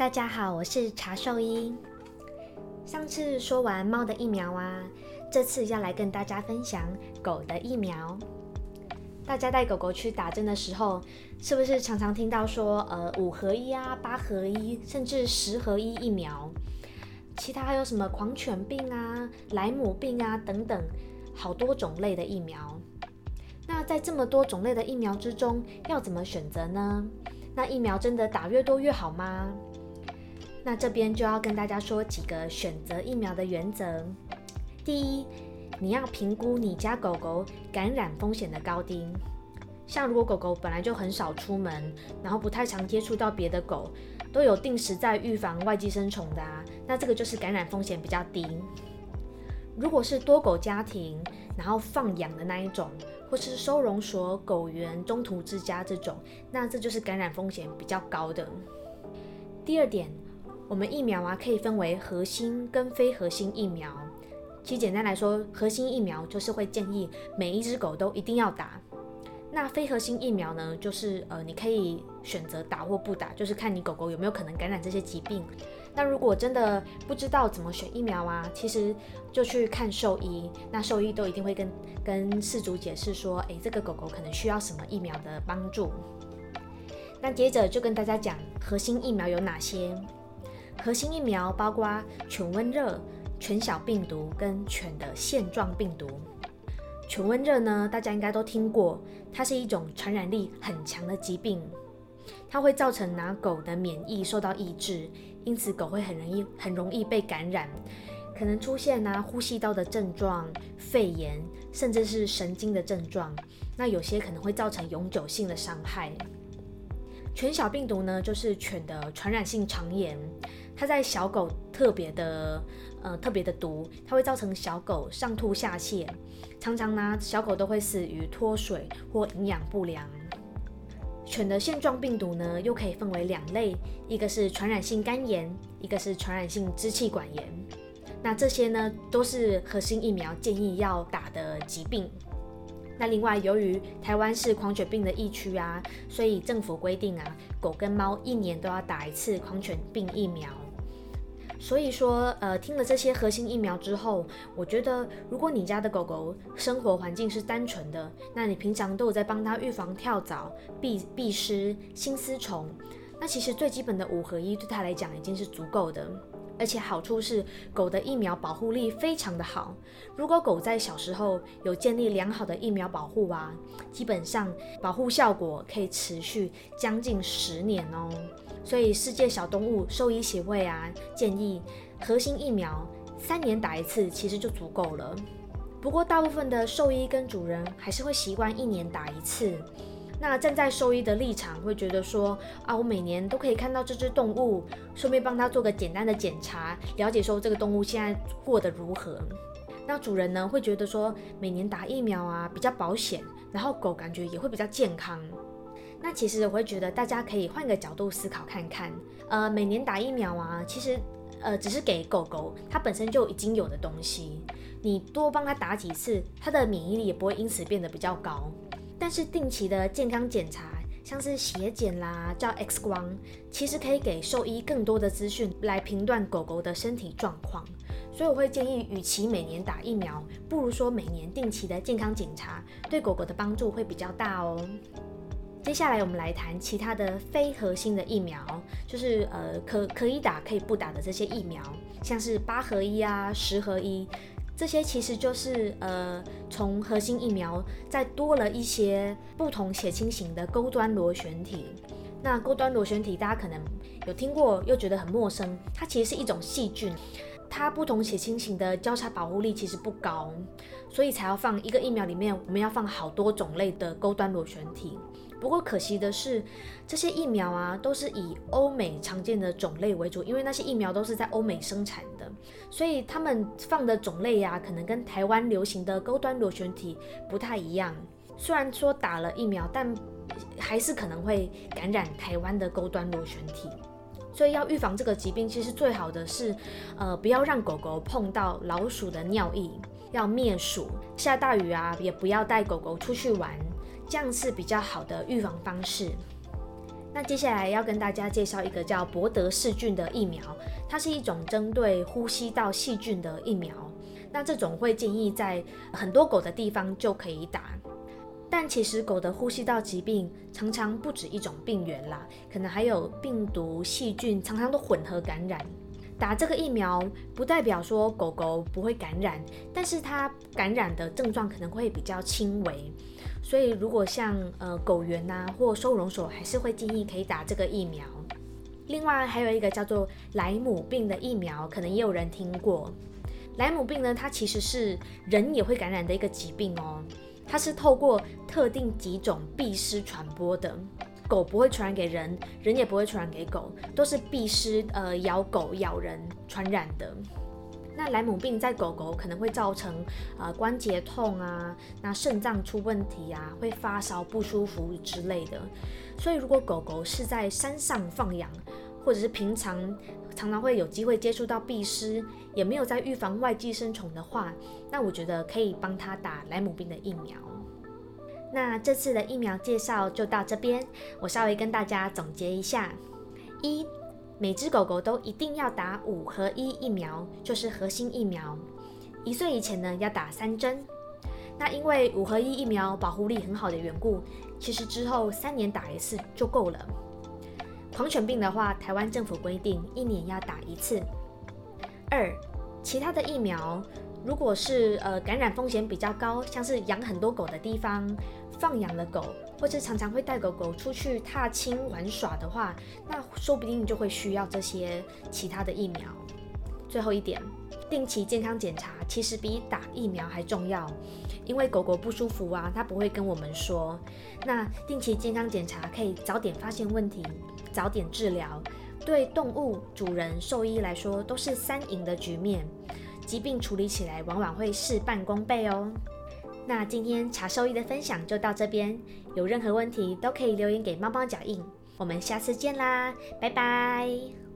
大家好，我是茶兽医。上次说完猫的疫苗啊，这次要来跟大家分享狗的疫苗。大家带狗狗去打针的时候，是不是常常听到说，呃，五合一啊，八合一，甚至十合一疫苗？其他还有什么狂犬病啊、莱姆病啊等等，好多种类的疫苗。那在这么多种类的疫苗之中，要怎么选择呢？那疫苗真的打越多越好吗？那这边就要跟大家说几个选择疫苗的原则。第一，你要评估你家狗狗感染风险的高低。像如果狗狗本来就很少出门，然后不太常接触到别的狗，都有定时在预防外寄生虫的啊，那这个就是感染风险比较低。如果是多狗家庭，然后放养的那一种，或是收容所、狗园、中途之家这种，那这就是感染风险比较高的。第二点。我们疫苗啊，可以分为核心跟非核心疫苗。其实简单来说，核心疫苗就是会建议每一只狗都一定要打。那非核心疫苗呢，就是呃，你可以选择打或不打，就是看你狗狗有没有可能感染这些疾病。那如果真的不知道怎么选疫苗啊，其实就去看兽医。那兽医都一定会跟跟饲主解释说，诶，这个狗狗可能需要什么疫苗的帮助。那接着就跟大家讲核心疫苗有哪些。核心疫苗包括犬瘟热、犬小病毒跟犬的腺状病毒。犬瘟热呢，大家应该都听过，它是一种传染力很强的疾病，它会造成拿狗的免疫受到抑制，因此狗会很容易很容易被感染，可能出现啊呼吸道的症状、肺炎，甚至是神经的症状。那有些可能会造成永久性的伤害。犬小病毒呢，就是犬的传染性肠炎。它在小狗特别的，呃，特别的毒，它会造成小狗上吐下泻，常常呢，小狗都会死于脱水或营养不良。犬的腺状病毒呢，又可以分为两类，一个是传染性肝炎，一个是传染性支气管炎。那这些呢，都是核心疫苗建议要打的疾病。那另外，由于台湾是狂犬病的疫区啊，所以政府规定啊，狗跟猫一年都要打一次狂犬病疫苗。所以说，呃，听了这些核心疫苗之后，我觉得，如果你家的狗狗生活环境是单纯的，那你平常都有在帮它预防跳蚤、蜱蜱虱、新丝虫，那其实最基本的五合一对它来讲已经是足够的。而且好处是，狗的疫苗保护力非常的好。如果狗在小时候有建立良好的疫苗保护啊，基本上保护效果可以持续将近十年哦。所以，世界小动物兽医协会啊，建议核心疫苗三年打一次，其实就足够了。不过，大部分的兽医跟主人还是会习惯一年打一次。那站在兽医的立场，会觉得说啊，我每年都可以看到这只动物，顺便帮它做个简单的检查，了解说这个动物现在过得如何。那主人呢，会觉得说每年打疫苗啊比较保险，然后狗感觉也会比较健康。那其实我会觉得，大家可以换个角度思考看看，呃，每年打疫苗啊，其实呃只是给狗狗它本身就已经有的东西，你多帮它打几次，它的免疫力也不会因此变得比较高。但是定期的健康检查，像是血检啦、照 X 光，其实可以给兽医更多的资讯来评断狗狗的身体状况。所以我会建议，与其每年打疫苗，不如说每年定期的健康检查，对狗狗的帮助会比较大哦。接下来我们来谈其他的非核心的疫苗，就是呃可可以打可以不打的这些疫苗，像是八合一啊、十合一，这些其实就是呃从核心疫苗再多了一些不同血清型的钩端螺旋体。那钩端螺旋体大家可能有听过，又觉得很陌生，它其实是一种细菌。它不同血清型的交叉保护力其实不高，所以才要放一个疫苗里面，我们要放好多种类的钩端螺旋体。不过可惜的是，这些疫苗啊都是以欧美常见的种类为主，因为那些疫苗都是在欧美生产的，所以他们放的种类呀，可能跟台湾流行的高端螺旋体不太一样。虽然说打了疫苗，但还是可能会感染台湾的高端螺旋体。所以要预防这个疾病，其实最好的是，呃，不要让狗狗碰到老鼠的尿液，要灭鼠。下大雨啊，也不要带狗狗出去玩，这样是比较好的预防方式。那接下来要跟大家介绍一个叫博德氏菌的疫苗，它是一种针对呼吸道细菌的疫苗。那这种会建议在很多狗的地方就可以打，但其实狗的呼吸道疾病常常不止一种病源啦，可能还有病毒、细菌，常常都混合感染。打这个疫苗不代表说狗狗不会感染，但是它感染的症状可能会比较轻微。所以，如果像呃狗园呐或收容所，还是会建议可以打这个疫苗。另外，还有一个叫做莱姆病的疫苗，可能也有人听过。莱姆病呢，它其实是人也会感染的一个疾病哦。它是透过特定几种蜱虱传播的，狗不会传染给人，人也不会传染给狗，都是蜱虱呃咬狗咬人传染的。那莱姆病在狗狗可能会造成啊关节痛啊，那肾脏出问题啊，会发烧不舒服之类的。所以如果狗狗是在山上放养，或者是平常常常会有机会接触到蜱虱，也没有在预防外寄生虫的话，那我觉得可以帮他打莱姆病的疫苗。那这次的疫苗介绍就到这边，我稍微跟大家总结一下：一。每只狗狗都一定要打五合一疫苗，就是核心疫苗。一岁以前呢，要打三针。那因为五合一疫苗保护力很好的缘故，其实之后三年打一次就够了。狂犬病的话，台湾政府规定一年要打一次。二，其他的疫苗，如果是呃感染风险比较高，像是养很多狗的地方。放养的狗，或者常常会带狗狗出去踏青玩耍的话，那说不定就会需要这些其他的疫苗。最后一点，定期健康检查其实比打疫苗还重要，因为狗狗不舒服啊，它不会跟我们说。那定期健康检查可以早点发现问题，早点治疗，对动物主人、兽医来说都是三赢的局面，疾病处理起来往往会事半功倍哦。那今天查兽医的分享就到这边，有任何问题都可以留言给猫猫脚印，我们下次见啦，拜拜。